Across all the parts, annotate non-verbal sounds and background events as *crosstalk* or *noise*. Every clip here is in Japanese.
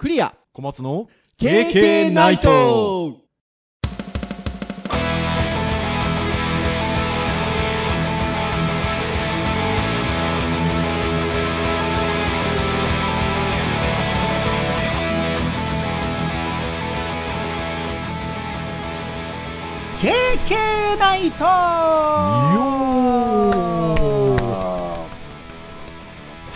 クリア。小松の KK ナイト。ナイト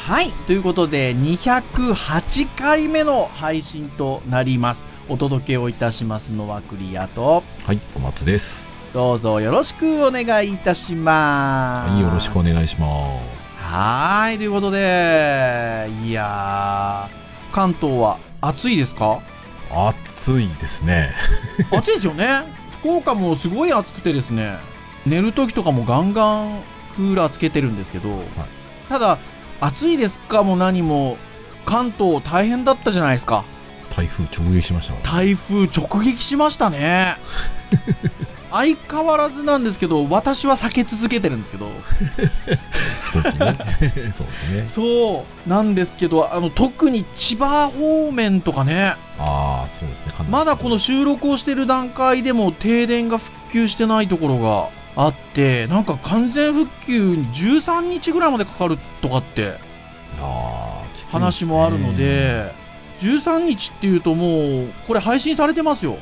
はい、ということで、208回目の配信となります。お届けをいたしますのはクリアと、はい、小松です。どうぞよろしくお願いいたします。はい、よろしくお願いしまはーい、ということで、いやー、関東は暑いですか？す。暑いですね。*laughs* 暑いですよね。福岡もすごい暑くてですね、寝る時とかもガンガンクーラーつけてるんですけど、ただ、暑いですかも何も、関東大変だったじゃないですか。台風直撃しました。台風直撃しましたね。*laughs* 相変わらずなんですけど、私は避け続けてるんですけど。*laughs* そうですね。*laughs* そうなんですけど、あの特に千葉方面とかね、ああ、そうですね。まだこの収録をしてる段階でも停電が復旧してないところがあって、なんか完全復旧に13日ぐらいまでかかるとかって話もあるので、13日っていうともう、これ配信されてますよ。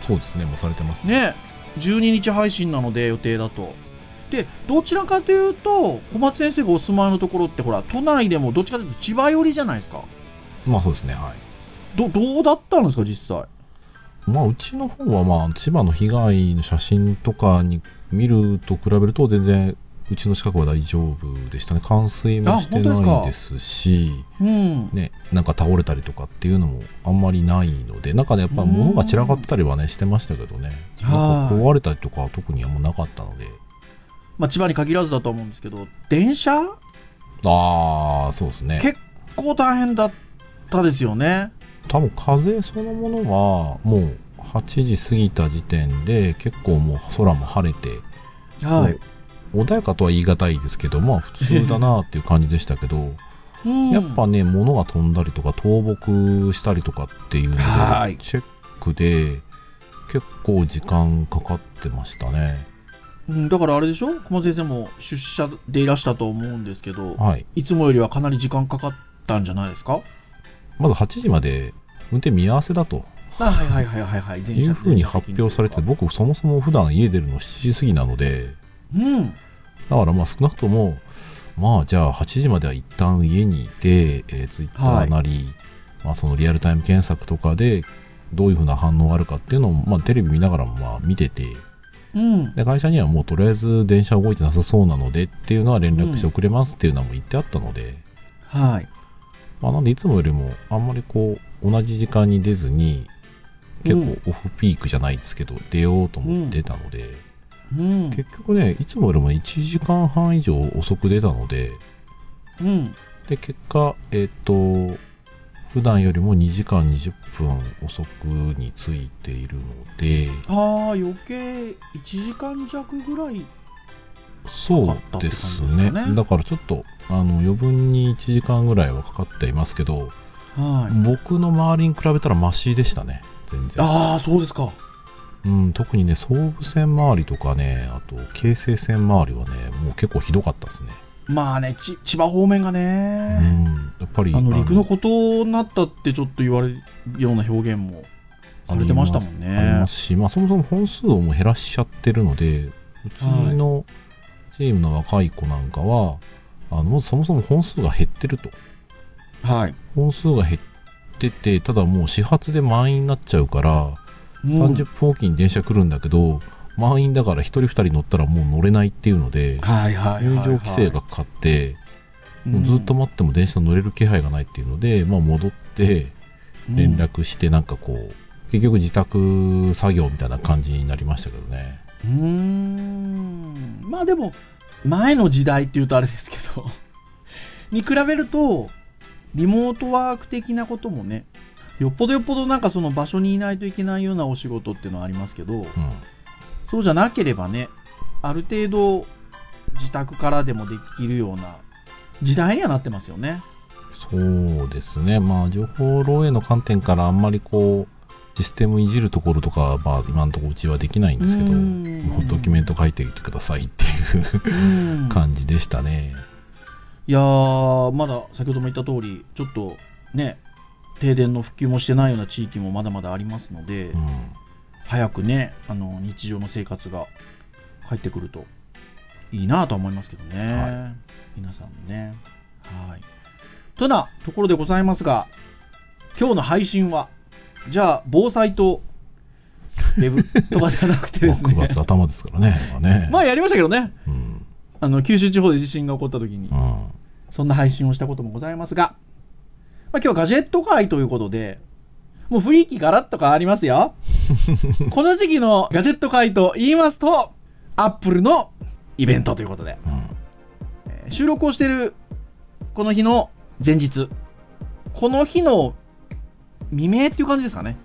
そうですね。もうされてますね。ね。12日配信なので予定だと。で、どちらかというと、小松先生がお住まいのところってほら、都内でもどっちかというと千葉寄りじゃないですか。まあそうですね。はい。ど、どうだったんですか、実際？まあ、うちの方は、まあ、千葉の被害の写真とかに見ると比べると、全然、うちの近くは大丈夫でしたね。冠水もしてないですし、うん。ね、なんか倒れたりとかっていうのもあんまりないので、中でやっぱ物が散らかってたりはね、してましたけどね、なんはいか壊れたりとかは特にはもうなかったので、まあ、千葉に限らずだと思うんですけど、電車？ああ、そうですね。結構大変だったですよね。多分風そのものは、もう8時過ぎた時点で、結構もう空も晴れて、はい。穏やかとは言い難いですけど、まあ普通だなっていう感じでしたけど、*laughs* うんやっぱね、物が飛んだりとか倒木したりとかっていうのではい、チェックで結構時間かかってましたね。うん、だからあれでしょ？小松先生も出社でいらしたと思うんですけど、はい。いつもよりはかなり時間かかったんじゃないですか？まず8時まで運転見合わせだとあはいはいはいはいはい。いうふうに発表されてて、僕そもそも普段家出るの7時過ぎなので、うん。だからまあ少なくとも、まあじゃあ8時までは一旦家にいて、えー、ツイッターなり、まあそのリアルタイム検索とかでどういうふうな反応があるかっていうのを、まあテレビ見ながらもまあ見てて、うん。で会社にはもうとりあえず電車動いてなさそうなのでっていうのは連絡してくれますっていうのはもう言ってあったので、はい。まあなんでいつもよりもあんまりこう同じ時間に出ずに結うん構オフピークじゃないですけど出ようと思って出たので、うん。結局ねいつもよりも1時間半以上遅く出たのでうん。で結果えっ、と普段よりも2時間20分遅くに着いているのでああ、余計1時間弱ぐらい。そうですねねだからちょっとあの余分に1時間ぐらいはかかっていますけどはい。僕の周りに比べたらマシでしたね全然ああ、そうですか。うん、特にね、総武線周りとかね、あと、京成線周りはね、もう結構ひどかったですね。まあね、ち千葉方面がうね、ん、やっぱり。あの陸の孤島になったってちょっと言われるような表現もされてましたもんありねま。すし、まあ、そもそも本数をもう減らしちゃってるので、うちのチームの若い子なんかは、あの、まずそもそも本数が減ってると。はい。本数が減ってて、ただもう始発で満員になっちゃうから、うん。30分おきに電車来るんだけど、満員だから1人2人乗ったらもう乗れないっていうので、入場規制がかかって、もうずっと待っても電車乗れる気配がないっていうので、まあ、戻って連絡してなんかこう、結局自宅作業みたいな感じになりましたけどね。うーん。まあでも前の時代っていうとあれですけど *laughs* に比べるとリモートワーク的なこともねよっぽどよっぽどなんかその場所にいないといけないようなお仕事っていうのはありますけどうんそうじゃなければねある程度自宅からでもできるような時代にはなってますよねそうですね。まあ、情報漏洩の観点からあんまりこう、システムいじるところとかは、まあ、今のところうちはできないんですけど、ドキュメント書いてくださいっていううん *laughs* 感じでしたね。いやー、まだ先ほども言った通り、ちょっとね、停電の復旧もしてないような地域もまだまだありますので、うん。早早くね、あの日常の生活が帰ってくるといいなとは思いますけどね。は皆さんね。はい。となところでございますが、今日の配信は、じゃあ、防災と、ウェブ *laughs* とかじゃなくてですまあ9ね。月頭ですからね。まあね。まあやりましたけどね。うん。あの、九州地方で地震が起こった時にう、ん。そんな配信をしたこともございますが、まあ、今日はガジェット会ということで、もう雰囲気ガラッと変わりますよ。*laughs* この時期のガジェット会と言いますと、アップルのイベントということで、うん。えー収録をしているこの日の前日、この日の未明っていう感じですかね、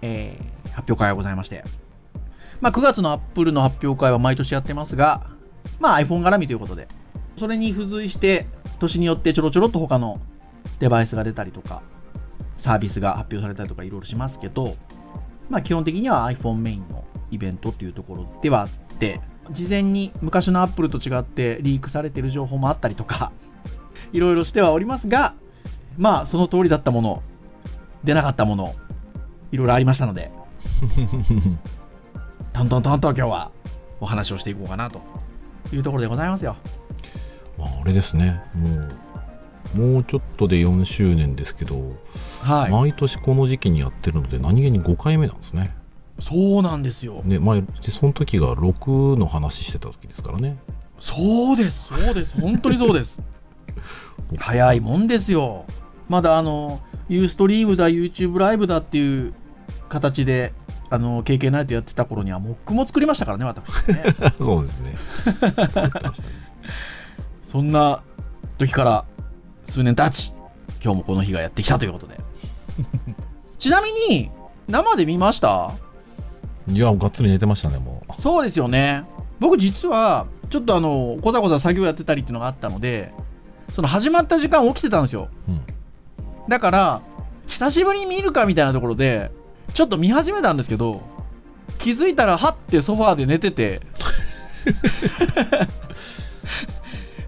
えー発表会がございまして、まあ、9月のアップルの発表会は毎年やってますが、まあ、iPhone 絡みということで、それに付随して、年によってちょろちょろっと他のデバイスが出たりとか、サービスが発表されたりとかいろいろしますけど、まあ、基本的には iPhone メインのイベントっていうところではあって、事前に昔の Apple と違ってリークされてる情報もあったりとか、*laughs* いろいろしてはおりますが、まあ、その通りだったもの、出なかったもの、いろいろありましたので、トントントンと今日はお話をしていこうかなというところでございますよ。まあ、あれですね。もう、もうちょっとで4周年ですけど、はい。毎年この時期にやってるので、何気に5回目なんですね。そうなんですよ。で、前、でその時が6の話してた時ですからね。そうです、そうです、本当にそうです。*laughs* 早いもんですよ。まだあの、ユーストリームだ、YouTube ライブだっていう形で、あの、KK ナイトやってた頃には、モックも作りましたからね、私ね。*laughs* そうですね。作ってましたね。そんな時から数年経ち、今日もこの日がやってきたということで。*laughs* ちなみに、生で見ました？いや、がっつり寝てましたね、もう。そうですよね。僕実は、ちょっとあの、こざこざ作業やってたりっていうのがあったので、その始まった時間起きてたんですよ。うん。だから、久しぶりに見るかみたいなところで、ちょっと見始めたんですけど、気づいたら、はってソファーで寝てて、*laughs*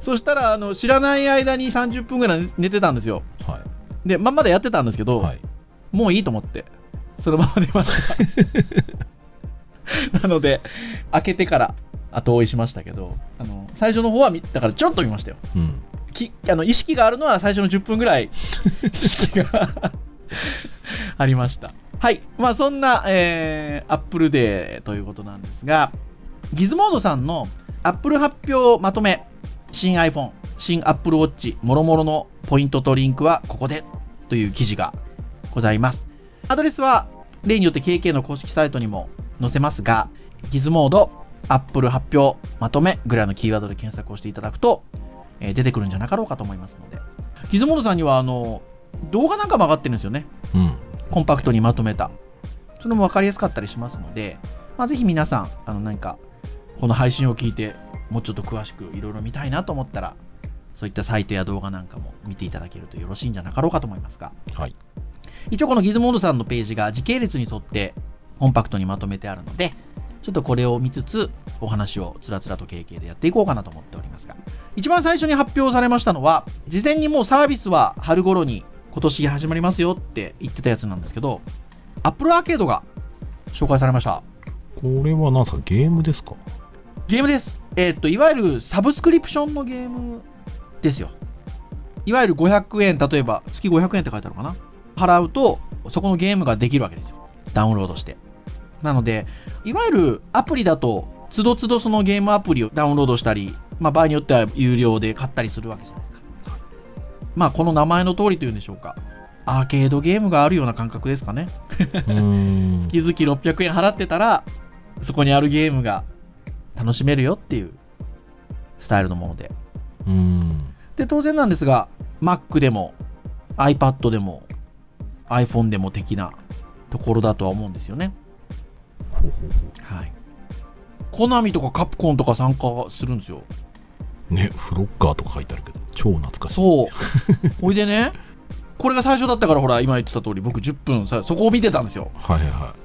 そしたら、あの、知らない間に30分ぐらい寝てたんですよ。はで、まあ、まだやってたんですけい。ど、はい。もういいと思って、そのまま寝ました。*laughs* なので、開けてから後追いしましたけど、あの最初の方は見、だからちょっと見ましたよ。うん。きあの意識があるのは最初の10分ぐらい *laughs* 意識が *laughs* ありました。はい。まあそんな、えー、アップルデーということなんですが、ギズモードさんのアップル発表まとめ、新 iPhone、新 Apple Watch、もろもろのポイントとリンクはここでという記事がございます。アドレスは例によって KK の公式サイトにも載せますが、ギズモード、アップル発表まとめぐらいのキーワードで検索をしていただくと、えー出てくるんじゃなかろうかと思いますので。ギズモードさんにはあの動画なんかも上がってるんですよね。うん。コンパクトにまとめた。それも分かりやすかったりしますので、まあ、ぜひ皆さん、あの何かこの配信を聞いて、もうちょっと詳しくいろいろ見たいなと思ったら、そういったサイトや動画なんかも見ていただけるとよろしいんじゃなかろうかと思いますが、はい。一応このギズモードさんのページが時系列に沿ってコンパクトにまとめてあるので、ちょっとこれを見つつお話をつらつらと経験でやっていこうかなと思っておりますが、一番最初に発表されましたのは、事前にもうサービスは春頃に今年始まりますよって言ってたやつなんですけど、Apple アーケードが紹介されました。これは何ですか？ゲームですか？ゲームです。えーっと、いわゆるサブスクリプションのゲームですよ。いわゆる500円、例えば月500円って書いてあるのかな？払うと、そこのゲームができるわけですよ。ダウンロードして。なので、いわゆるアプリだと、つどつどそのゲームアプリをダウンロードしたり、まあ場合によっては有料で買ったりするわけじゃないですか。まあこの名前の通りというんでしょうか。アーケードゲームがあるような感覚ですかね。*laughs* 月々600円払ってたら、そこにあるゲームが楽しめるよっていうスタイルのもので。うーん。で、当然なんですが、Mac でも iPad でも iPhone でも的なところだとは思うんですよね。ほうほうほはい。コナミとかカプコンとか参加するんですよ。ねフロッガーとか書いてあるけど超懐かしいそう。*laughs* ほいでね、これが最初だったから、ほら、今言ってた通り、僕10分さ、そこを見てたんですよ。はいはいは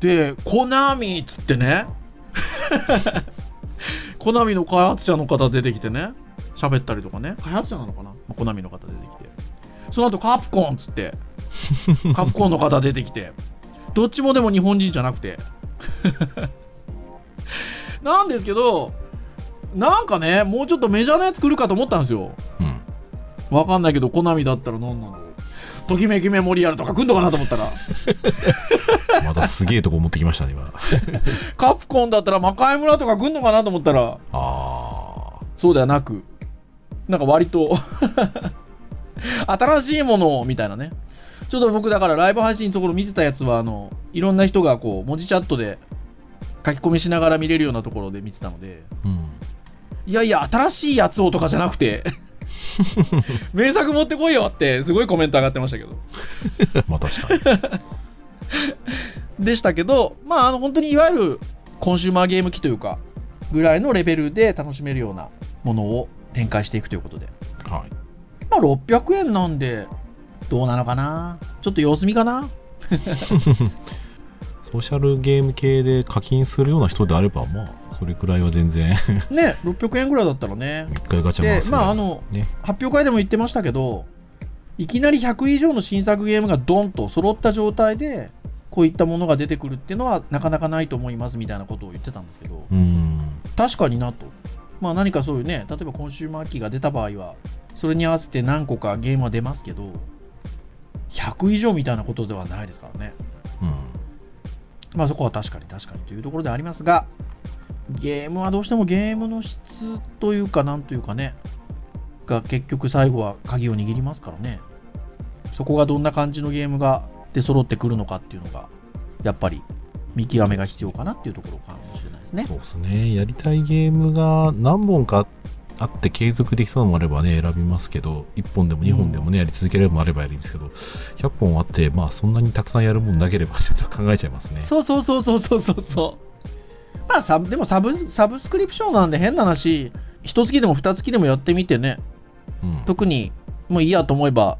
で、コナミっつってね、*laughs* コナミの開発者の方出てきてね、喋ったりとかね、開発者なのかな、まあコナミの方出てきて、その後カプコンっつって、*laughs* カプコンの方出てきて、どっちもでも日本人じゃなくて、*laughs* なんですけど、なんかね、もうちょっとメジャーなやつ来るかと思ったんですよ。いうん。わかんないけど、コナミだったら何なのときめきメモリアルとか来んのかなと思ったら、*laughs* またすげえとこ持ってきましたね今。*laughs* カプコンだったら魔界村とか来んのかなと思ったら、あそうではなく、なんか割と。*laughs* 新しいものをみたいなね。ちょっと僕だからライブ配信のところ見てたやつは、あの、いろんな人がこう、文字チャットで書き込みしながら見れるようなところで見てたので、ーうん。いやいや、新しいやつをとかじゃなくて、*laughs* 名作持ってこいよって、すごいコメント上がってましたけど。*laughs* まあ確かに *laughs* でしたけど、まあ、あの本当にいわゆるコンシューマーゲーム機というか、ぐらいのレベルで楽しめるようなものを展開していくということで。はいまあ、600円なんで、どうなのかな？ちょっと様子見かな？ソーシャルゲーム系で課金するような人であればまあそれくらいは全然ね、600円ぐらいだったらね。一回ガチャ回で、すまあ、あの、ね発表会でも言ってましたけど、いきなり100以上の新作ゲームがドンと揃った状態で、こういったものが出てくるっていうのはなかなかないと思いますみたいなことを言ってたんですけど、うん確かになと。まあ何かそういうね、例えばコンシューマー機が出た場合は、それに合わせて何個かゲームは出ますけど、100以上みたいなことではないですからね。うんまあそこは確かに確かにというところでありますが、ゲームはどうしてもゲームの質というか、なんというかね、が結局最後は鍵を握りますからね。そこがどんな感じのゲームが出揃ってくるのかっていうのが、やっぱり見極めが必要かなっていうところかもしれないですね。そうですねやりたいゲームが何本かあって継続できそうなのもあればね選びますけど1本でも2本でもね、やり続ければもあればやりますけど100本あってまあそんなにたくさんやるもんなければちょっと考えちゃいますね。そうそうそうそうそうそうそう。まあサブ、でもサブサブスクリプションなんで変な話、一月でも二月でもやってみてね、うん。特にもういいやと思えば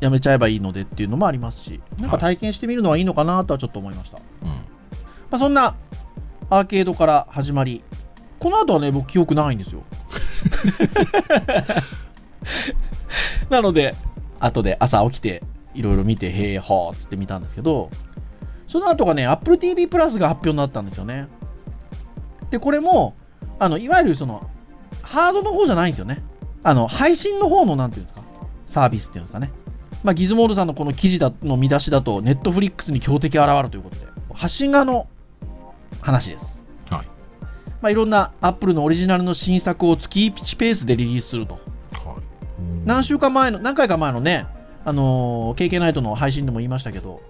やめちゃえばいいのでっていうのもありますし、なんか体験してみるのはいいのかなとはちょっと思いました。うん。まあ、そんなアーケードから始まり、この後はね、僕記憶ないんですよ。*laughs* なので、後で朝起きて、いろいろ見て、へえ、はーっつって見たんですけど、その後がね、Apple TV プラスが発表になったんですよね。で、これも、あの、いわゆるその、ハードの方じゃないんですよね。あの、配信の方の、なんていうんですか、サービスっていうんですかね。まあ、ギズモードさんのこの記事だの見出しだと、ネットフリックスに強敵現るということで、発信側の話です。はいまあ、いろんな Apple のオリジナルの新作を月1ペースでリリースすると。はい何週間前の、何回か前のね、あのー、KK ナイトの配信でも言いましたけど、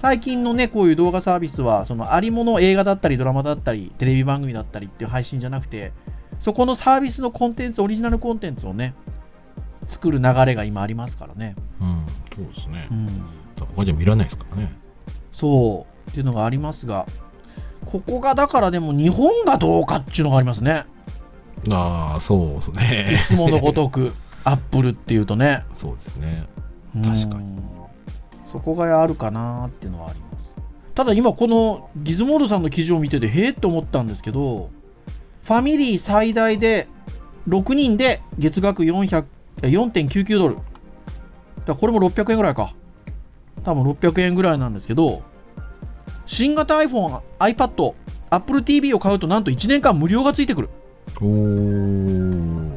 最近のね、こういう動画サービスは、そのありもの映画だったり、ドラマだったり、テレビ番組だったりっていう配信じゃなくて、そこのサービスのコンテンツ、オリジナルコンテンツをね、作る流れが今ありますからね。うんそうですねうん。他じゃ見られないですからねそう、っていうのがありますが、ここがだからでも日本がどうかっていうのがありますね。ああそうですいねつものごとく、*laughs* アップルっていうとね。そうですね。確かに。うんそこがあるかなっていうのはあります。ただ今このギズモードさんの記事を見ててへえって思ったんですけどファミリー最大で6人で月額400え4.99ドル。だこれも600円ぐらいか。多分600円ぐらいなんですけど新型 iPhone、iPad、Apple TV を買うとなんと1年間無料がついてくる。おお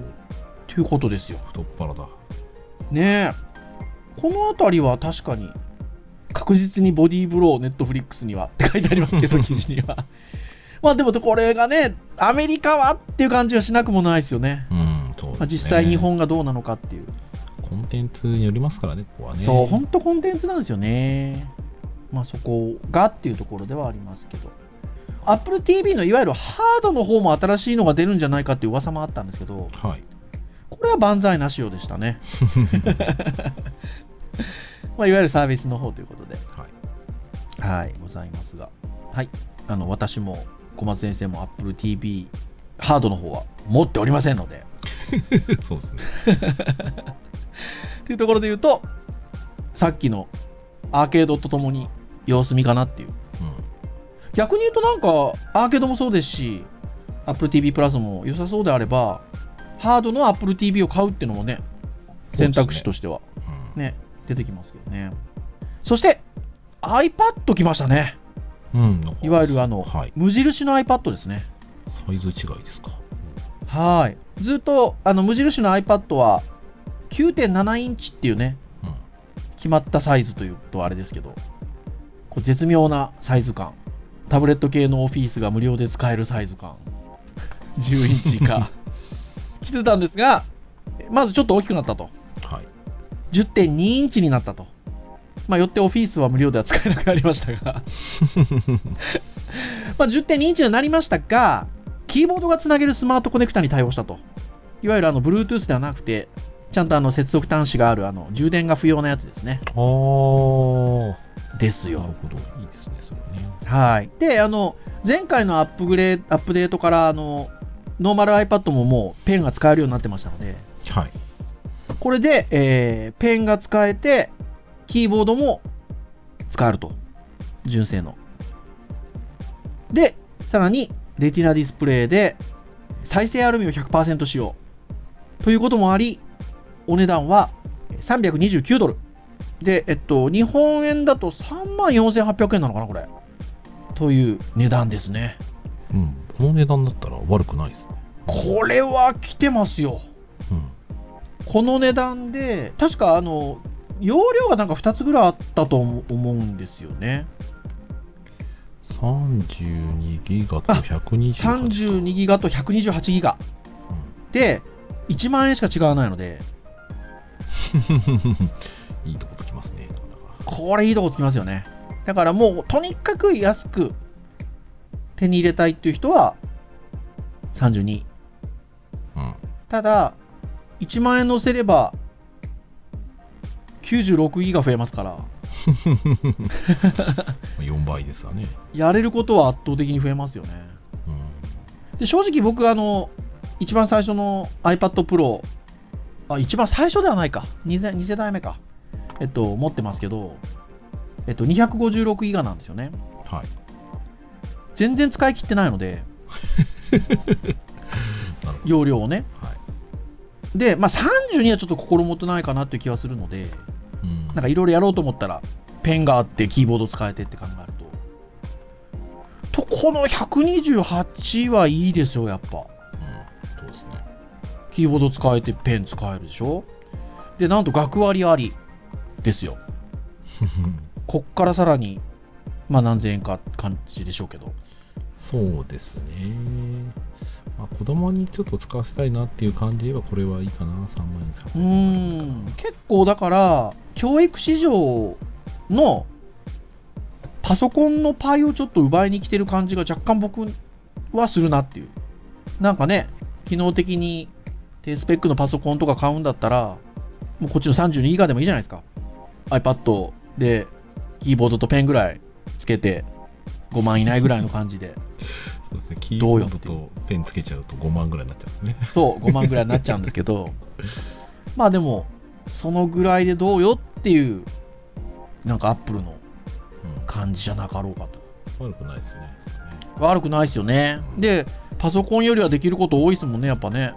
ということですよ。太っ腹だ。ねえ。この辺りは確かに確実にボディーブローネットフリックスにはって書いてありますけど記事には。*laughs* まあでもこれがねアメリカはっていう感じはしなくもないですよね、うんそうですね。まあ、実際日本がどうなのかっていう、コンテンツによりますからねここはね。そう本当コンテンツなんですよねまあそこがっていうところではありますけど Apple TV のいわゆるハードの方も新しいのが出るんじゃないかっていう噂もあったんですけどはいこれは万歳なしようでしたね *laughs* まあいわゆるサービスの方ということではいはい、ございますが。はい。あの、私も、小松先生も Apple TV ハードの方は持っておりませんので。*laughs* そうですね。*laughs* というところで言うと、さっきのアーケードとともに様子見かなっていう。逆に言うとなんか、アーケードもそうですし、Apple TV プラスも良さそうであれば、ハードの Apple TV を買うっていうのもね、選択肢としてはうん。ね、出てきますけどね。そして、iPad 来ましたね。うん。いわゆるあの、はい。無印の iPad ですね。サイズ違いですか？はい。ずっと、あの、無印の iPad は、9.7インチっていうね、うん。決まったサイズというとあれですけど、絶妙なサイズ感。タブレット系のオフィスが無料で使えるサイズ感。10インチ以下。*laughs* 来てたんですが、まずちょっと大きくなったと。はい。10.2インチになったと。まあ、よってオフィスは無料では使えなくなりましたが、*laughs* まあ、10.2インチになりましたが、キーボードがつなげるスマートコネクタに対応したと。いわゆるあの Bluetooth ではなくて、ちゃんとあの接続端子があるあの充電が不要なやつですね。あー。ですよ。なるほど。いいですね、それね。はい。で、あの、前回のアップグレード、アップデートから、あの、ノーマル iPad ももうペンが使えるようになってましたので、はい。これで、えーペンが使えて、キーボードも使えると。純正の。で、さらに、レティナディスプレイで、再生アルミを100%使用。ということもあり、お値段は329ドル。で、えっと、日本円だと3万4800円なのかな、これ。という値段ですね。うん。この値段だったら悪くないですね。これは来てますよ。うん。この値段で、確かあの、容量がなんか2つぐらいあったと思思うんですよね。32ギガとあ128か。32ギガと128ギガ。で、1万円しか違わないので、うん。*laughs* いいとこつきますね。これいいとこつきますよね。だからもう、とにかく安く手に入れたいっていう人は、32。うん。ただ、1万円乗せれば、96ギガ増えますから、*laughs* 4倍ですわね。やれることは圧倒的に増えますよね。うん。で正直僕あの一番最初の iPad Pro あ一番最初ではないか 2, 世2世代目かえっと持ってますけどえっと256ギガなんですよねはい。全然使い切ってないので *laughs* 容量をねど。はい。でまあ32はちょっと心もとないかなっていう気はするのでうん。なんかいろいろやろうと思ったらペンがあってキーボード使えてって考えるととこの128はいいですよやっぱ。キーボード使えてペン使えるでしょ？で、なんと学割ありですよ。こっからさらに、まあ何千円か感じでしょうけど。そうですね。まあ、子供にちょっと使わせたいなっていう感じでは、これはいいかな、3万円、3う万円。ーん、結構だから、教育市場のパソコンのパイをちょっと奪いに来てる感じが若干僕はするなっていう。なんかね、機能的に低スペックのパソコンとか買うんだったら、もうこっちの32ギガでもいいじゃないですか。iPad でキーボードとペンぐらいつけて5万以内ぐらいの感じで。そうですね。キーボードとペンつけちゃうと5万ぐらいになっちゃうんですね。そう、5万ぐらいになっちゃうんですけど、*laughs* まあでも、そのぐらいでどうよっていう、なんかアップルのうん。感じじゃなかろうかと。悪くないですよね。悪くないですよね。で、パソコンよりはできること多いですもんね、やっぱね。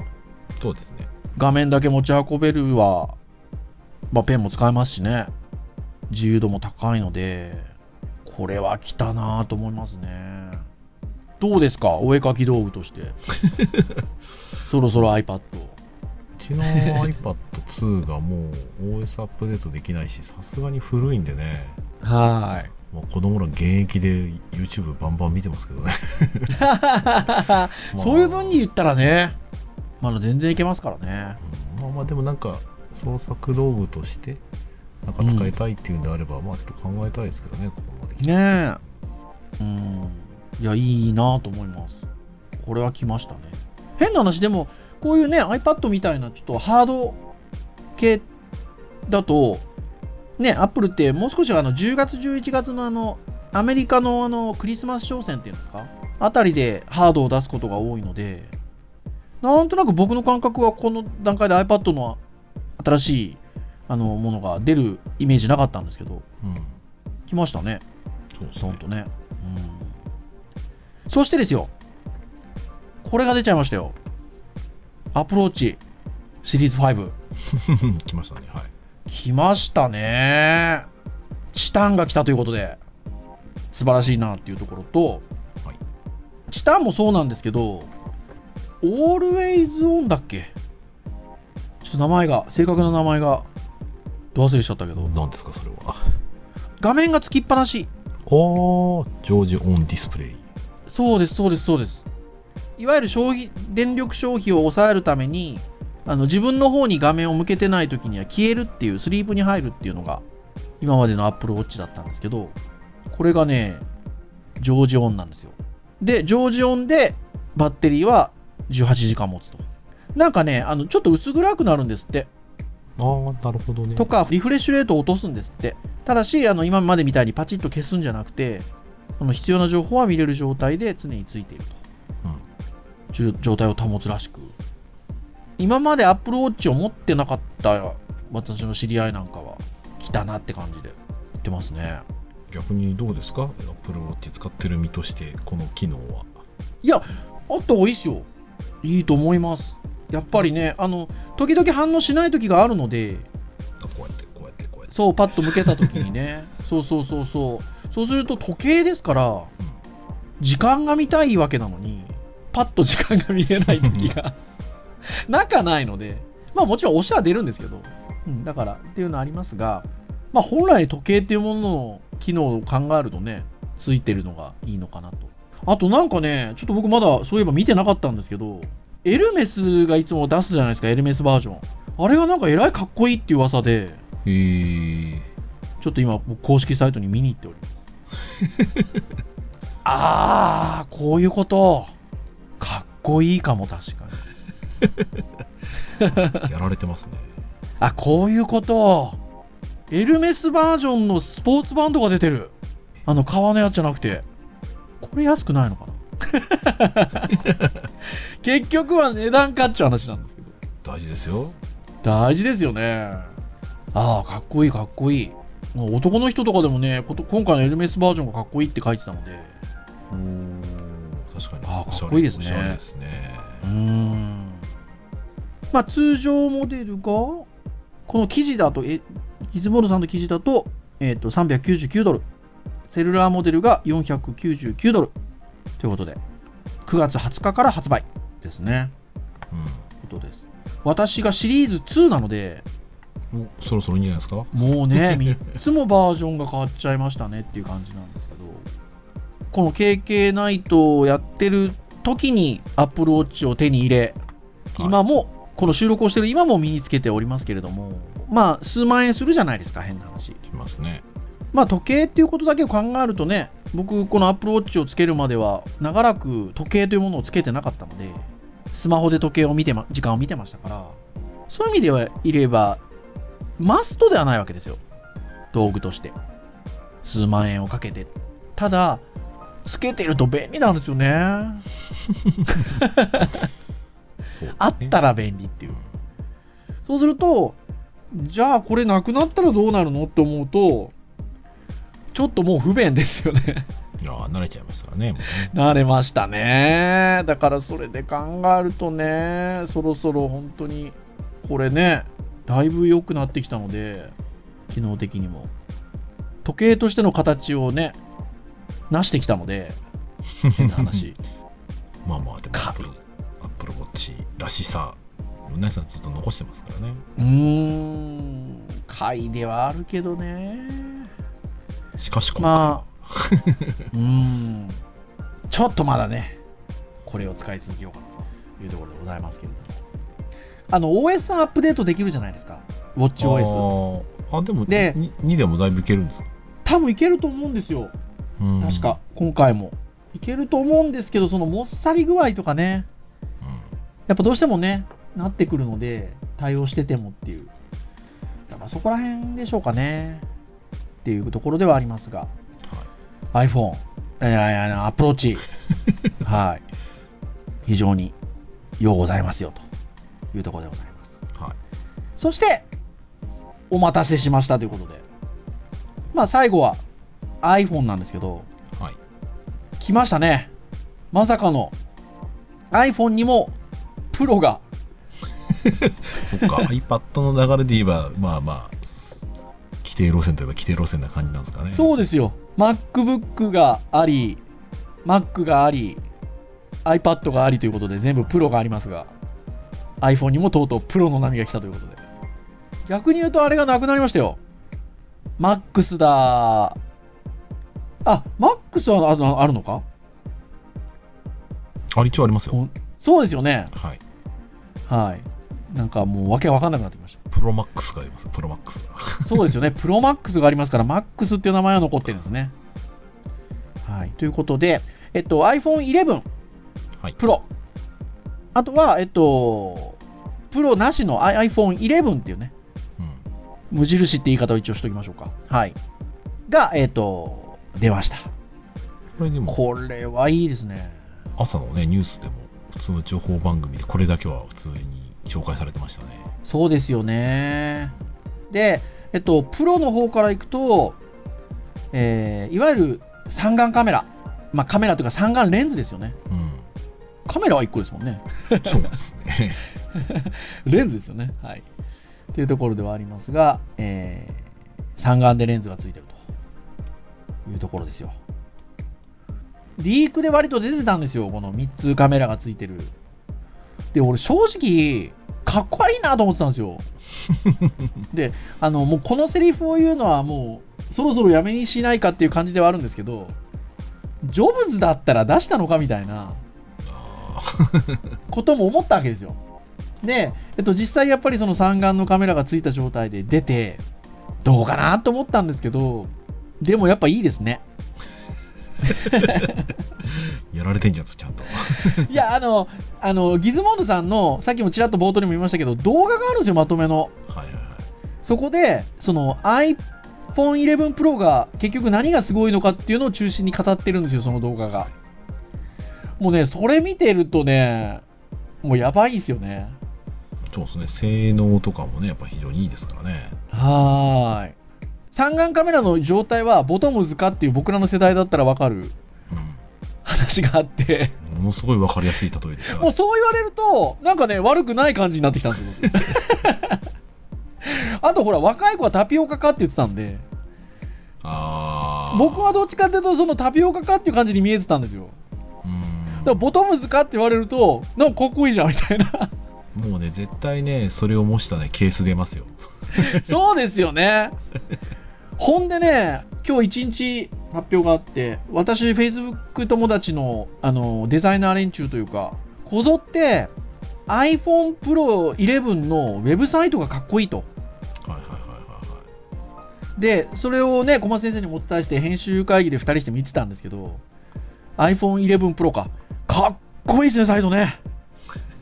そうですね。画面だけ持ち運べるは、まあ、ペンも使えますしね。自由度も高いので、これは来たなぁと思いますね。どうですか？お絵かき道具として。*laughs* そろそろ iPad を。うちの iPad2 がもう OS アップデートできないし、さすがに古いんでね、はい。もう子供ら現役で YouTube バンバン見てますけどね。*laughs* そういう分に言ったらね、まだ全然いけますからね。うんまあまあでもなんか創作道具としてなんか使いたいっていうんであれば、まあちょっと考えたいですけどね、ここまで来て。ねえ。うん。いや、いいなと思います。これは来ましたね。変な話、でも、こういうね、iPad みたいな、ちょっとハード系だと、ね、Apple ってもう少しあの10月、11月のあの、アメリカのあのクリスマス商戦っていうんですか？あたりでハードを出すことが多いので、なんとなく僕の感覚はこの段階で iPad の新しいあのものが出るイメージなかったんですけど、うん。来ましたね。そうですねと。ね。うん。そしてですよ、これが出ちゃいましたよ。 Apple Watch シリーズ5。*laughs* 来ましたね。はい。来ましたね。チタンが来たということで、素晴らしいなっていうところと、はいチタンもそうなんですけど、Always On だっけ？ちょっと名前が、正確な名前が、ど忘れしちゃったけど、何ですか、それは？画面がつきっぱなし。おー、ジョージオンディスプレイ。そうです、そうです、そうです。いわゆる消費、電力消費を抑えるために、あの自分の方に画面を向けてない時には消えるっていう、スリープに入るっていうのが、今までの Apple Watch だったんですけど、これがね、常時オンなんですよ。で、常時オンでバッテリーは18時間持つと。なんかね、あのちょっと薄暗くなるんですって。あー、なるほどね。とか、リフレッシュレートを落とすんですって。ただし、あの今までみたいにパチッと消すんじゃなくて、その必要な情報は見れる状態で常についていると。じゅ状態を保つらしく。今まで Apple Watch を持ってなかった私の知り合いなんかは、来たなって感じで言ってますね。逆にどうですか ?Apple Watch 使ってる身として、この機能は。いや、あった方がいいっすよ。いいと思います。やっぱりね、あの、時々反応しない時があるので、あこうやって、こうやって、こうやって。そう、パッと向けた時にね、*laughs* そうそうそうそう。そうすると時計ですから、時間が見たいわけなのに、パッと時間が見えない時が、なかないので、まあもちろん押しは出るんですけど、うん、だからっていうのはありますが、まあ本来時計っていうものの機能を考えるとね、ついてるのがいいのかなと。あとなんかね、ちょっと僕まだそういえば見てなかったんですけど、エルメスがいつも出すじゃないですか、エルメスバージョン。あれがなんかえらいかっこいいっていう噂で。ちょっと今、僕公式サイトに見に行っております。*laughs* あー、こういうこと。かっこいいかも、確かに。*laughs* やられてますね。あ、こういうこと。エルメスバージョンのスポーツバンドが出てる。あの、革のやつじゃなくて。これ安くないのかな？*laughs* 結局は値段かっちゅう話なんですけど。大事ですよ。大事ですよね。ああ、かっこいい、かっこいい。男の人とかでもね、こと今回のエルメスバージョンがかっこいいって書いてたので、おー、確かに。あーおしゃれかっこいいですねですね。うーん。まあ、通常モデルが、この記事だと、えギズモールさんの記事だと、えっ、と、399ドル。セルラーモデルが499ドル。ということで、9月20日から発売ですね。うことです。私がシリーズ2なので、ん。おそろそろいいんじゃないですか？もうね、*laughs* 3つもバージョンが変わっちゃいましたねっていう感じなんですけど、この KK ナイトをやってる時に Apple Watch を手に入れ、はい今も、この収録をしてる今も身につけておりますけれども、まあ、数万円するじゃないですか、変な話。きますね。まあ、時計っていうことだけを考えるとね、僕、この Apple Watch をつけるまでは、長らく時計というものをつけてなかったので、スマホで時計を見て、ま、時間を見てましたから、そういう意味ではいれば、マストではないわけですよ。道具として。数万円をかけて。ただ、つけてると便利なんですよね。そう、あったら便利っていう。そうすると、じゃあこれなくなったらどうなるのって思うと、ちょっともう不便ですよね。いやー慣れちゃいましたからね。ね慣れましたね。だからそれで考えるとね、そろそろ本当に、これね、だいぶ良くなってきたので、機能的にも。時計としての形をね、なしてきたので、変な話。*laughs* まあまあ、でもか Apple、Apple Watch らしさ、うなぎさんずっと残してますからね。うーん、回ではあるけどね。しかしまあ、うーん、ちょっとまだね、これを使い続けようかなというところでございますけれども。あの、OS はアップデートできるじゃないですか。WatchOS。あーあ、でも、でに2でもだいぶいけるんですか？多分いけると思うんですよ。うん確か、今回も。いけると思うんですけど、そのもっさり具合とかね、うんやっぱどうしてもね、なってくるので、対応しててもっていう。だからそこら辺でしょうかね。っていうところではありますが、iPhone、いやいやいや、アプローチ、*laughs* はい。非常にようございますよというところでございます。はい。そして、お待たせしましたということで、まあ最後は iPhone なんですけど、はい。来ましたね。まさかの iPhone にもプロが、*laughs* そっか、iPad の流れで言えば、まあまあ、規定路線といえば規定路線な感じなんですかね。そうですよ。MacBook があり、Mac があり、iPad がありということで全部プロがありますが、iPhone にもとうとうプロの波が来たということで。逆に言うとあれがなくなりましたよ。MAX だ。あ、MAX はあのあるのか？あ、一応ありますよ。そうですよね。はい。はい。なんかもうわけわかんなくなってきました。プロマックスがあります。プロマックスが。そうですよね。プロマックスがありますから、マックスっていう名前は残ってるんですね。はい。ということで、えっと、iPhone 11はい。プロ。あとは、えっと、プロなしの i- iPhone 11っていうね、うん。無印って言い方を一応しておきましょうか。はい。が、えっと、出ました。これでも、これはいいですね。朝のね、ニュースでも、普通の情報番組でこれだけは普通に紹介されてましたね。そうですよね。で、えっと、プロの方からいくと、えーいわゆる三眼カメラ。まあ、カメラというか三眼レンズですよね。うん。カメラは1個ですもんね。そうですね。*laughs* レンズですよね。はい。というところではありますが、えー三眼でレンズがついてるというところですよ。リークで割と出てたんですよ、この3つカメラがついてる。で、俺正直、かっこ悪いなと思ってたんですよ。*laughs* で、あの、もうこのセリフを言うのはもう、そろそろやめにしないかっていう感じではあるんですけど、ジョブズだったら出したのかみたいな。あことも思ったわけですよ。で、えっと、実際やっぱりその三眼のカメラがついた状態で出て、どうかなと思ったんですけど、でもやっぱいいですね。ー *laughs* やられてんじゃん、ちゃんと。*laughs* いや、あの、あの、ギズモードさんの、さっきもちらっと冒頭にも言いましたけど、動画があるんですよ、まとめの。はいはいはい。そこで、その iPhone 11 Pro が結局何がすごいのかっていうのを中心に語ってるんですよ、その動画が。もうね、それ見てるとね、もうやばいですよね。そうですね。性能とかもね、やっぱ非常にいいですからね。はーい。三眼カメラの状態はボトムズかっていう僕らの世代だったらわかる話があって、うん。ものすごいわかりやすい例えでした。もうそう言われると、なんかね、悪くない感じになってきたんですよ。*laughs* あとほら、若い子はタピオカかって言ってたんで、僕はどっちかっていうと、そのタピオカかっていう感じに見えてたんですよ。ボトムズかって言われると、なんかかっこいいじゃんみたいな。もうね、絶対ね、それを模したね、ケース出ますよ。*laughs* そうですよね。ほんでね、今日一日発表があって、私、Facebook 友達のあのデザイナー連中というか、こぞって iPhone Pro 11のウェブサイトがかっこいいと。はいはいはいはいはい。で、それをね、小松先生にもお伝えして、編集会議で2人して見てたんですけど、iPhone 11 Pro か。かっこいいですね、サイトね。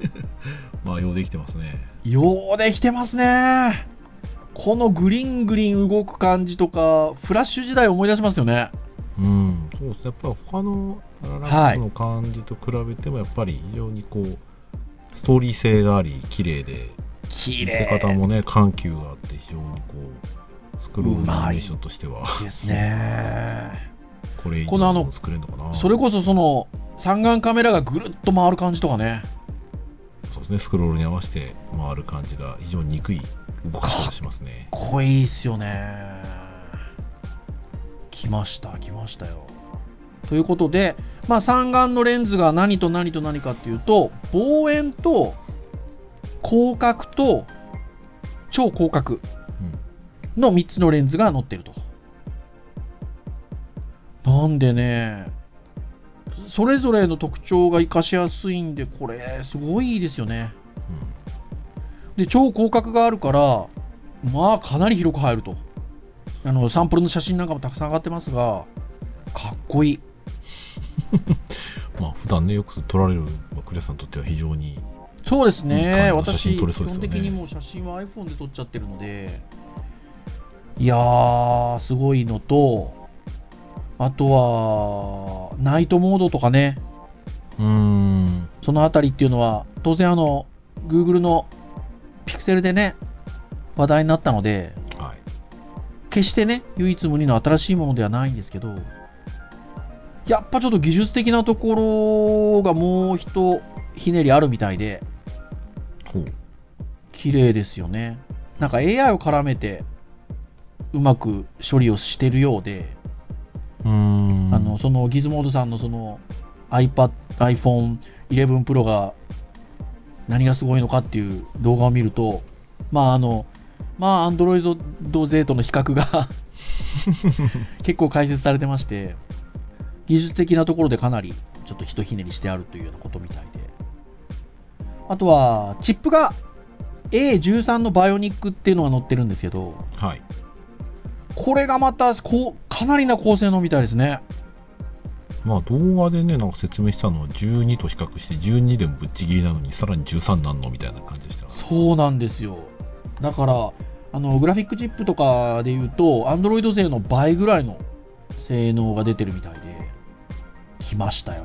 *laughs* まあ、ようできてますね。ようできてますね。このグリングリン動く感じとか、フラッシュ時代を思い出しますよね。うん、そうですね。やっぱり他のパラランスの感じと比べても、やっぱり非常にこう、ストーリー性があり、綺麗で、綺見せ方もね、緩急があって、非常にこう、スクロールのアニメーションとしては、ですね。これ以このあの上作れるのかな。それこそその三眼カメラがぐるっと回る感じとかね。そうですね、スクロールに合わせて回る感じが非常に憎い動かしますね。かっこいいっすよね。来ました、来ましたよ。ということで、まあ、三眼のレンズが何と何と何かっていうと、望遠と広角と超広角うんの3つのレンズが載ってると。なんでね、それぞれの特徴が活かしやすいんで、これ、すごいいいですよね。で、超広角があるから、まあ、かなり広く入ると。あの、サンプルの写真なんかもたくさん上がってますが、かっこいい。*laughs* まあ普段ねよく撮られるまあクリアさんにとっては非常にそうですね。私、ね本的にもう写真は iPhone で撮っちゃってるので、いやー、すごいのと、あとは、ナイトモードとかね、うーん。そのあたりっていうのは、当然あの、Google のピクセルでね、話題になったので、はい。決してね、唯一無二の新しいものではないんですけど、やっぱちょっと技術的なところがもう一ひねりあるみたいで。綺麗ですよね。なんか AI を絡めて、うまく処理をしてるようで、う。あの、そのギズモードさんのその iPad、iPhone 11 Pro が何がすごいのかっていう動画を見ると、まああの、まあ Android 勢との比較が *laughs* 結構解説されてまして、技術的なところでかなりちょっとひとひねりしてあるというようなことみたいで。あとは、チップが A13 のバイオニックっていうのが載ってるんですけど、はい。これがまたこうかなりな高性能みたいですね。まあ動画でね、なんか説明したのは12と比較して12でもぶっちぎりなのにさらに13なんのみたいな感じでした。そうなんですよ。だから、あのグラフィックチップとかで言うと、Android 勢の倍ぐらいの性能が出てるみたいで、来ましたよ。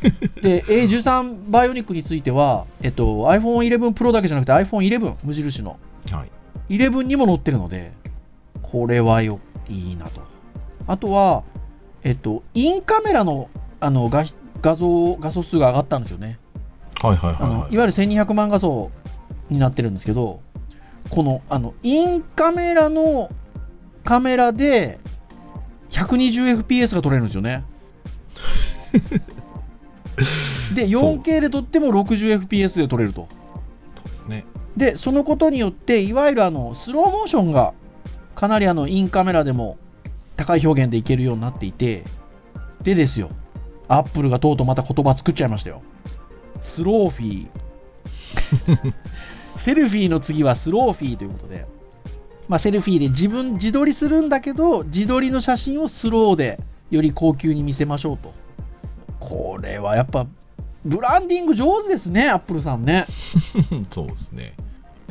*laughs* で、A13 バイオニックについては、えっと、iPhone 11 Pro だけじゃなくて iPhone 11無印のはい。11にも載ってるので、これはよ、いいなと。あとは、えっと、インカメラのあの画画像、画素数が上がったんですよね。はいはいあはいはい。のいわゆる1200万画素になってるんですけど、このあのインカメラのカメラで 120fps が撮れるんですよね。*laughs* で、そう 4K で撮っても 60fps で撮れると。そうですね。で、そのことによって、いわゆるあのスローモーションがかなりあのインカメラでも高い表現でいけるようになっていて、でですよ、アップルがとうとうまた言葉作っちゃいましたよ。スローフィー。*laughs* セルフィーの次はスローフィーということで、まあ、セルフィーで自分自撮りするんだけど、自撮りの写真をスローでより高級に見せましょうと。これはやっぱ、ブランディング上手ですね、アップルさんね。*laughs* そうですね。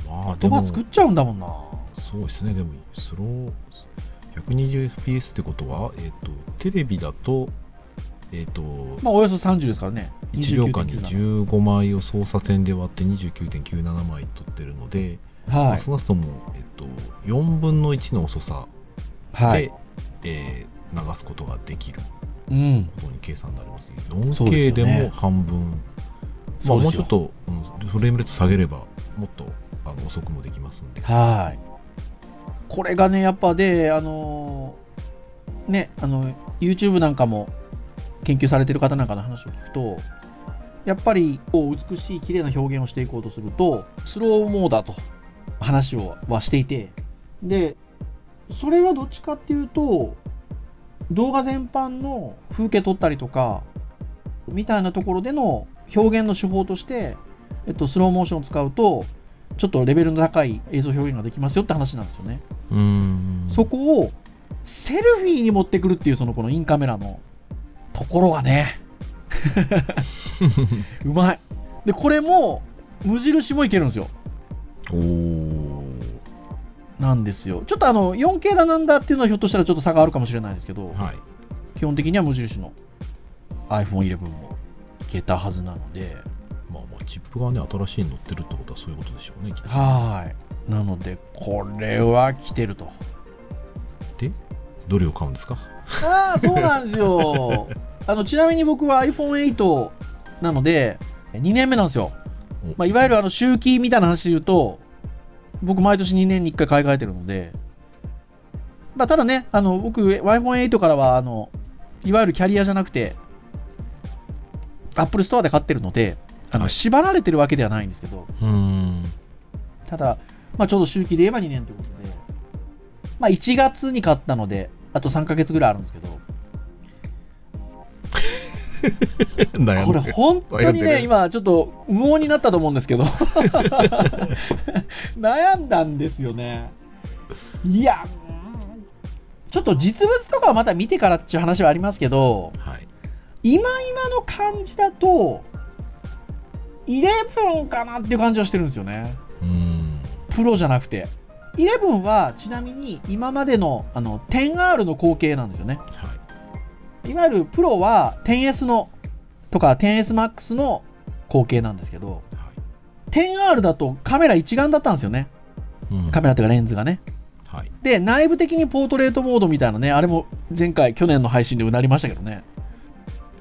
まあ言葉、作っちゃうんだもんな。そうですね。でも、スロー、120fps ってことは、えっ、と、テレビだと、えっ、と、まあ、およそ30ですからね。1秒間に29.97 15枚を操作点で割って29.97枚取ってるので、まはい。あ少なくとも、えっと、4分の1の遅さで、はい。えー流すことができるうん。ことに計算になりますね。そうです 4K よでねも半分、まあ、もうちょっと、うん、フレームレート下げれば、もっとあの遅くもできますんで。はい。これがね、やっぱで、あのーね、あの、YouTube なんかも研究されてる方なんかの話を聞くと、やっぱりこう美しい綺麗な表現をしていこうとすると、スローモーだと話をはしていて、で、それはどっちかっていうと、動画全般の風景撮ったりとか、みたいなところでの表現の手法として、えっと、スローモーションを使うと、ちょっとレベルの高い映像表現ができますよって話なんですよね。うーん。そこをセルフィーに持ってくるっていうそのこのインカメラのところがね、*laughs* うまい。で、これも無印もいけるんですよ。なんですよ。ちょっとあの 4K だなんだっていうのはひょっとしたらちょっと差があるかもしれないですけど、はい。基本的には無印の iPhone11 もいけたはずなので、チップがね、新しいの乗ってるってことはそういうことでしょうね、きっとはい。なので、これは来てると。で、どれを買うんですか？ああ、そうなんですよ。*laughs* あのちなみに僕は iPhone8 なので、2年目なんですよ。おまあ、いわゆるあの周期みたいな話で言うと、僕、毎年2年に1回買い替えてるので、まあ、ただね、あの僕、iPhone8 からはあの、いわゆるキャリアじゃなくて、Apple Store で買ってるので、あのはい縛られてるわけではないんですけど。ただ、まあ、ちょうど周期で言えば2年ということで、まあ、1月に買ったので、あと3ヶ月ぐらいあるんですけど、*laughs* これ本当にね、今ちょっと無音になったと思うんですけど、*laughs* 悩んだんですよね。いや、うんちょっと実物とかはまた見てからっていう話はありますけど、はい。今今の感じだと、11かなっていう感じはしてるんですよね。うーん。プロじゃなくて。11はちなみに今までのあの 10R の後継なんですよね。はい。いわゆるプロは 10S のとか 10SMAX の後継なんですけど、は 10R だとカメラ一眼だったんですよね。い。うんカメラというかレンズがね。はい。で、内部的にポートレートモードみたいなね、あれも前回、去年の配信でうなりましたけどね。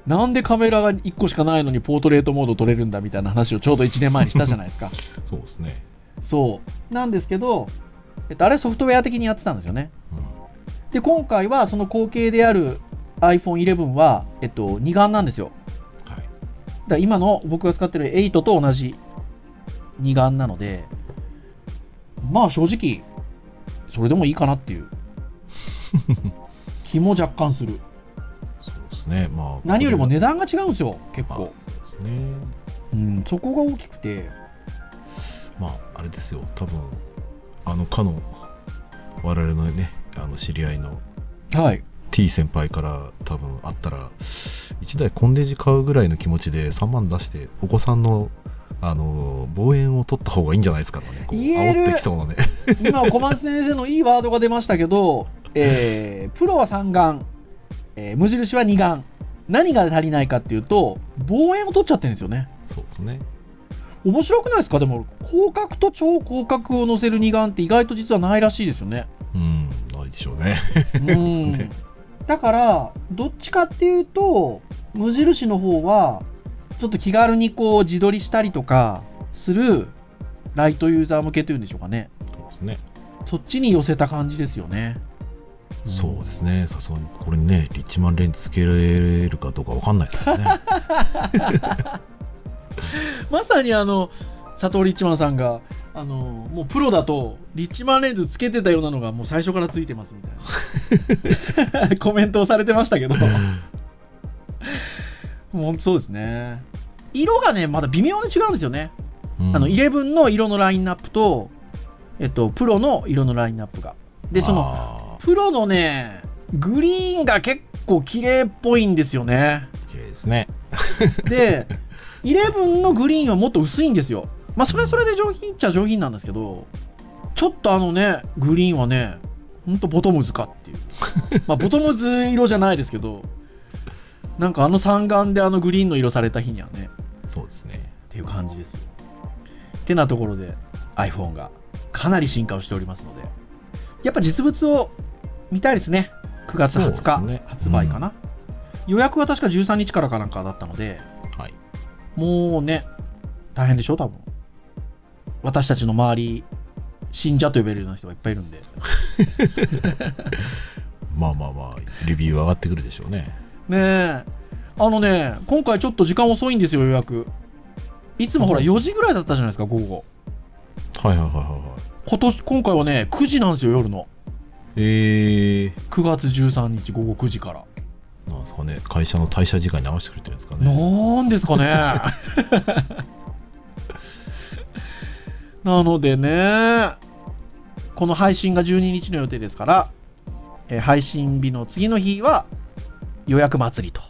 なんでカメラが1個しかないのにポートレートモード撮れるんだみたいな話をちょうど1年前にしたじゃないですか。*laughs* そうですね。そう。なんですけど、えっと、あれソフトウェア的にやってたんですよね。うん。で、今回はその後継である iPhone11 は、えっと、二眼なんですよ。はい。だ今の僕が使ってる8と同じ二眼なので、まあ正直、それでもいいかなっていう *laughs* 気も若干する。ですね。まあ。何よりも値段が違うんですよ、結が。構。まあそうですね。うん、そこが大きくて、まあ、あれですよ。多分、あの、かの、我々のね、あの、知り合いのはい。T 先輩から多分あったら1台コンデジ買うぐらいの気持ちで3万出してお子さんのあの望遠を取った方がいいんじゃないですかねこう煽ってきそうなね今、小松先生のいいワードが出ましたけど、えープロは3眼、えー無印は2眼。何が足りないかっていうと、望遠を取っちゃってるんですよね。そうですね面白くないですか？でも、広角と超広角を載せる二眼って意外と実はないらしいですよね。うんないでしょうねうんね *laughs* だから、どっちかっていうと、無印の方は、ちょっと気軽にこう自撮りしたりとかするライトユーザー向けというんでしょうかね。そうですねそっちに寄せた感じですよね。そうですね。さすがにこれにねリッチマンレンズつけれるかどうかわかんないですからね。*laughs* まさにあの佐藤リッチマンさんがあのもうプロだとリッチマンレンズつけてたようなのがもう最初からついてますみたいな。*laughs* コメントをされてましたけど。もうそうですね。色がねまだ微妙に違うんですよね、うん。あの11の色のラインナップとえっとプロの色のラインナップが。でそのあプロのねグリーンが結構綺麗っぽいんですよねー綺麗ですね *laughs* で、11のグリーンはもっと薄いんですよ。まあ、それはそれで上品っちゃ上品なんですけど、ちょっとあのね、グリーンはね、ほんとボトムズかっていう。*laughs* まあ、ボトムズ色じゃないですけど、なんかあの三眼であのグリーンの色された日にはね、そうですねっていう感じですよ。ってなところで iPhone がかなり進化をしておりますので、やっぱ実物を見たいですね。9月20そう日発売かな。予約は確か13日からかなんかだったので、はいもうね、大変でしょ、多分。私たちの周り、信者と呼べるような人がいっぱいいるんで。*laughs* まあまあまあレビューは上がってくるでしょうねねえ。あのね、今回ちょっと時間遅いんですよ、予約。いつもほらうん4時ぐらいだったじゃないですか、午後。はいはいはいはいはい今年、今回はね、9時なんですよ、夜の。え9月13日午後9時から。ー、なんですかね会社の退社時間に合わせてくれてるんですかねなんですかね。なのでね、この配信が12日の予定ですから、えー配信日の次の日は予約祭りと。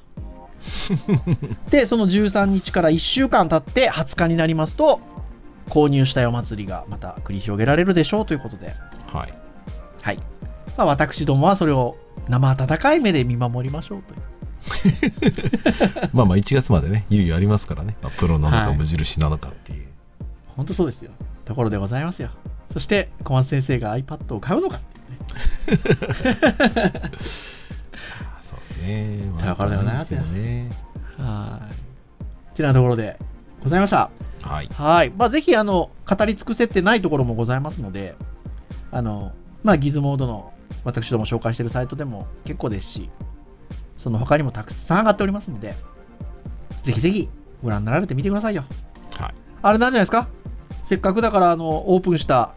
*laughs* で、その13日から1週間経って20日になりますと、購入したいお祭りがまた繰り広げられるでしょうということで、はいはい。まあ、私どもはそれを生温かい目で見守りましょうという。まあまあ1月までね、猶予ありますからね、まあプロなのはいか無印なのかっていう。本当そうですよ。ところでございますよ。そして、小松先生が iPad を買うのかっていうね。そうですね。ということでございますよね。はい。てなところでございました。はい。はい。まあ、ぜひ、あの、語り尽くせてないところもございますので、あの、まあ、ギズモードの私ども紹介しているサイトでも結構ですし、その他にもたくさん上がっておりますので、ぜひぜひご覧になられてみてくださいよ。はい。あれなんじゃないですか？せっかくだから、あの、オープンした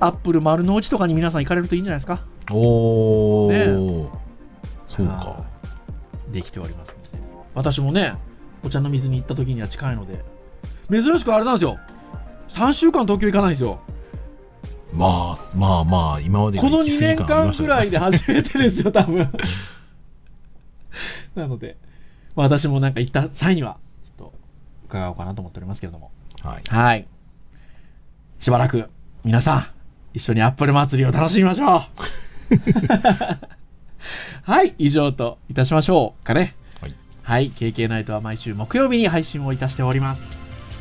アップル丸の内とかに皆さん行かれるといいんじゃないですか？おー。ねそうか。はいできておりますので。私もね、お茶の水に行った時には近いので、珍しくあれなんですよ。3週間東京行かないんですよ。まあ、まあまあ、今までこの2行き過ぎ年間感ありましたけどぐらいで初めてですよ、多分。*laughs* なので、まあ私もなんか行った際には、ちょっと伺おうかなと思っておりますけれども。はい。はい。しばらく、皆さん、一緒にアップル祭りを楽しみましょう。*laughs* はい、以上といたしましょうかね。はい。はい、KK ナイトは毎週木曜日に配信をいたしております。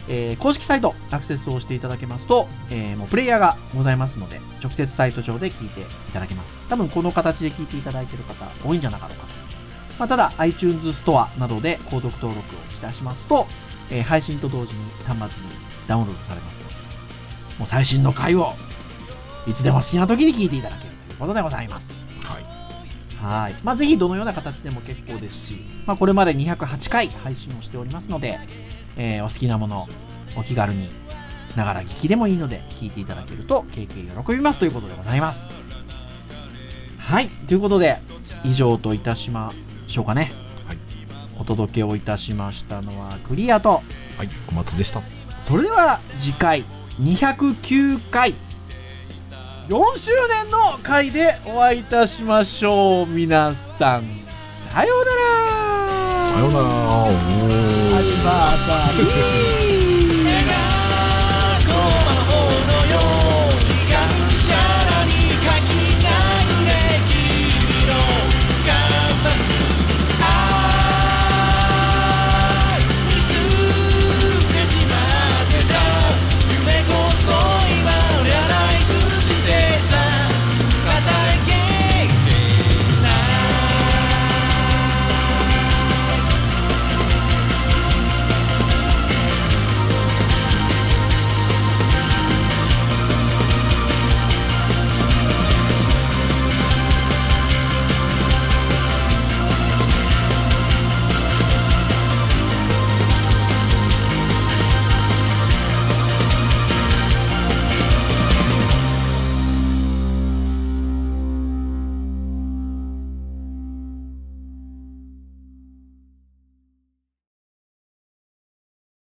えー公式サイトアクセスをしていただけますと、えーもうプレイヤーがございますので、直接サイト上で聞いていただけます。多分この形で聞いていただいている方多いんじゃなかろうかと。まあ、ただ iTunes ストアなどで購読登録をいたしますと、えー配信と同時に端末にダウンロードされますので、もう最新の回をいつでも好きな時に聞いていただけるということでございます。はい。はい。まあ、ぜひどのような形でも結構ですし、まあ、これまで208回配信をしておりますので、えーお好きなもの、お気軽に、ながら聞きでもいいので、聞いていただけると、経験喜びますということでございます。はい。ということで、以上といたしましょうかね。はい。お届けをいたしましたのは、クリアと、はい。小松でした。それでは次回209回4周年の回でお会いいたしましょう皆さんさようならさようなら。Bye bye. *laughs*